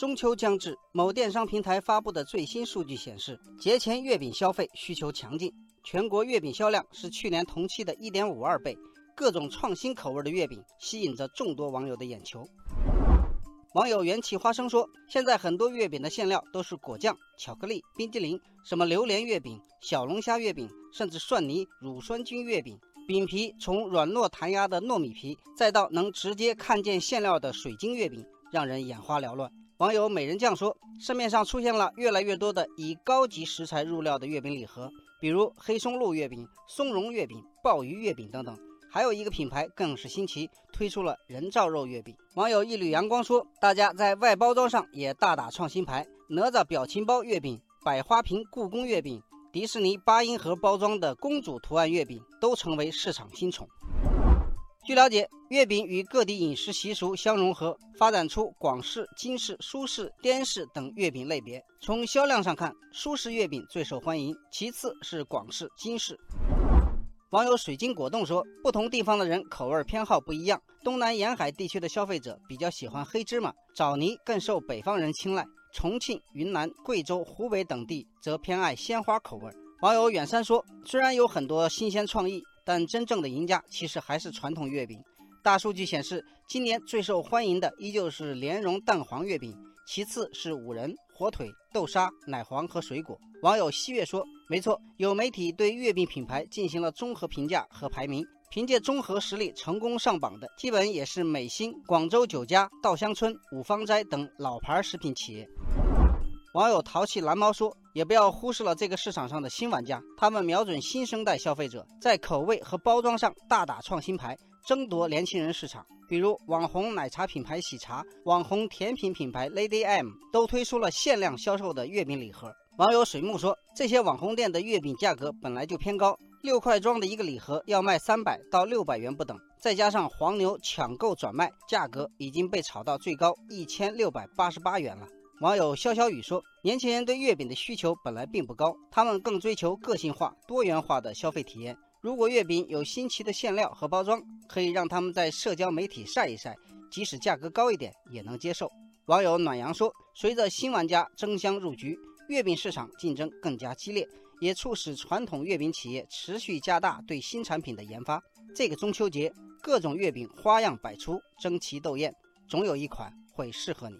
中秋将至，某电商平台发布的最新数据显示，节前月饼消费需求强劲，全国月饼销量是去年同期的一点五二倍。各种创新口味的月饼吸引着众多网友的眼球。网友元气花生说：“现在很多月饼的馅料都是果酱、巧克力、冰激凌，什么榴莲月饼、小龙虾月饼，甚至蒜泥、乳酸菌月饼。饼皮从软糯弹牙的糯米皮，再到能直接看见馅料的水晶月饼，让人眼花缭乱。”网友美人酱说：“市面上出现了越来越多的以高级食材入料的月饼礼盒，比如黑松露月饼、松茸月饼、鲍鱼月饼等等。”还有一个品牌更是新奇，推出了人造肉月饼。网友一缕阳光说：“大家在外包装上也大打创新牌，哪吒表情包月饼、百花瓶故宫月饼、迪士尼八音盒包装的公主图案月饼都成为市场新宠。”据了解，月饼与各地饮食习俗相融合，发展出广式、京式、苏式、滇式等月饼类别。从销量上看，苏式月饼最受欢迎，其次是广式、京式。网友水晶果冻说，不同地方的人口味偏好不一样。东南沿海地区的消费者比较喜欢黑芝麻、枣泥，更受北方人青睐。重庆、云南、贵州、湖北等地则偏爱鲜花口味。网友远山说，虽然有很多新鲜创意，但真正的赢家其实还是传统月饼。大数据显示，今年最受欢迎的依旧是莲蓉蛋黄月饼，其次是五仁、火腿、豆沙、奶黄和水果。网友西月说。没错，有媒体对月饼品牌进行了综合评价和排名，凭借综合实力成功上榜的，基本也是美心、广州酒家、稻香村、五芳斋等老牌食品企业。网友淘气蓝猫说：“也不要忽视了这个市场上的新玩家，他们瞄准新生代消费者，在口味和包装上大打创新牌，争夺年轻人市场。比如网红奶茶品牌喜茶、网红甜品品牌 Lady M 都推出了限量销售的月饼礼盒。”网友水木说：“这些网红店的月饼价格本来就偏高，六块装的一个礼盒要卖三百到六百元不等，再加上黄牛抢购转卖，价格已经被炒到最高一千六百八十八元了。”网友潇潇雨说：“年轻人对月饼的需求本来并不高，他们更追求个性化、多元化的消费体验。如果月饼有新奇的馅料和包装，可以让他们在社交媒体晒一晒，即使价格高一点也能接受。”网友暖阳说：“随着新玩家争相入局。”月饼市场竞争更加激烈，也促使传统月饼企业持续加大对新产品的研发。这个中秋节，各种月饼花样百出，争奇斗艳，总有一款会适合你。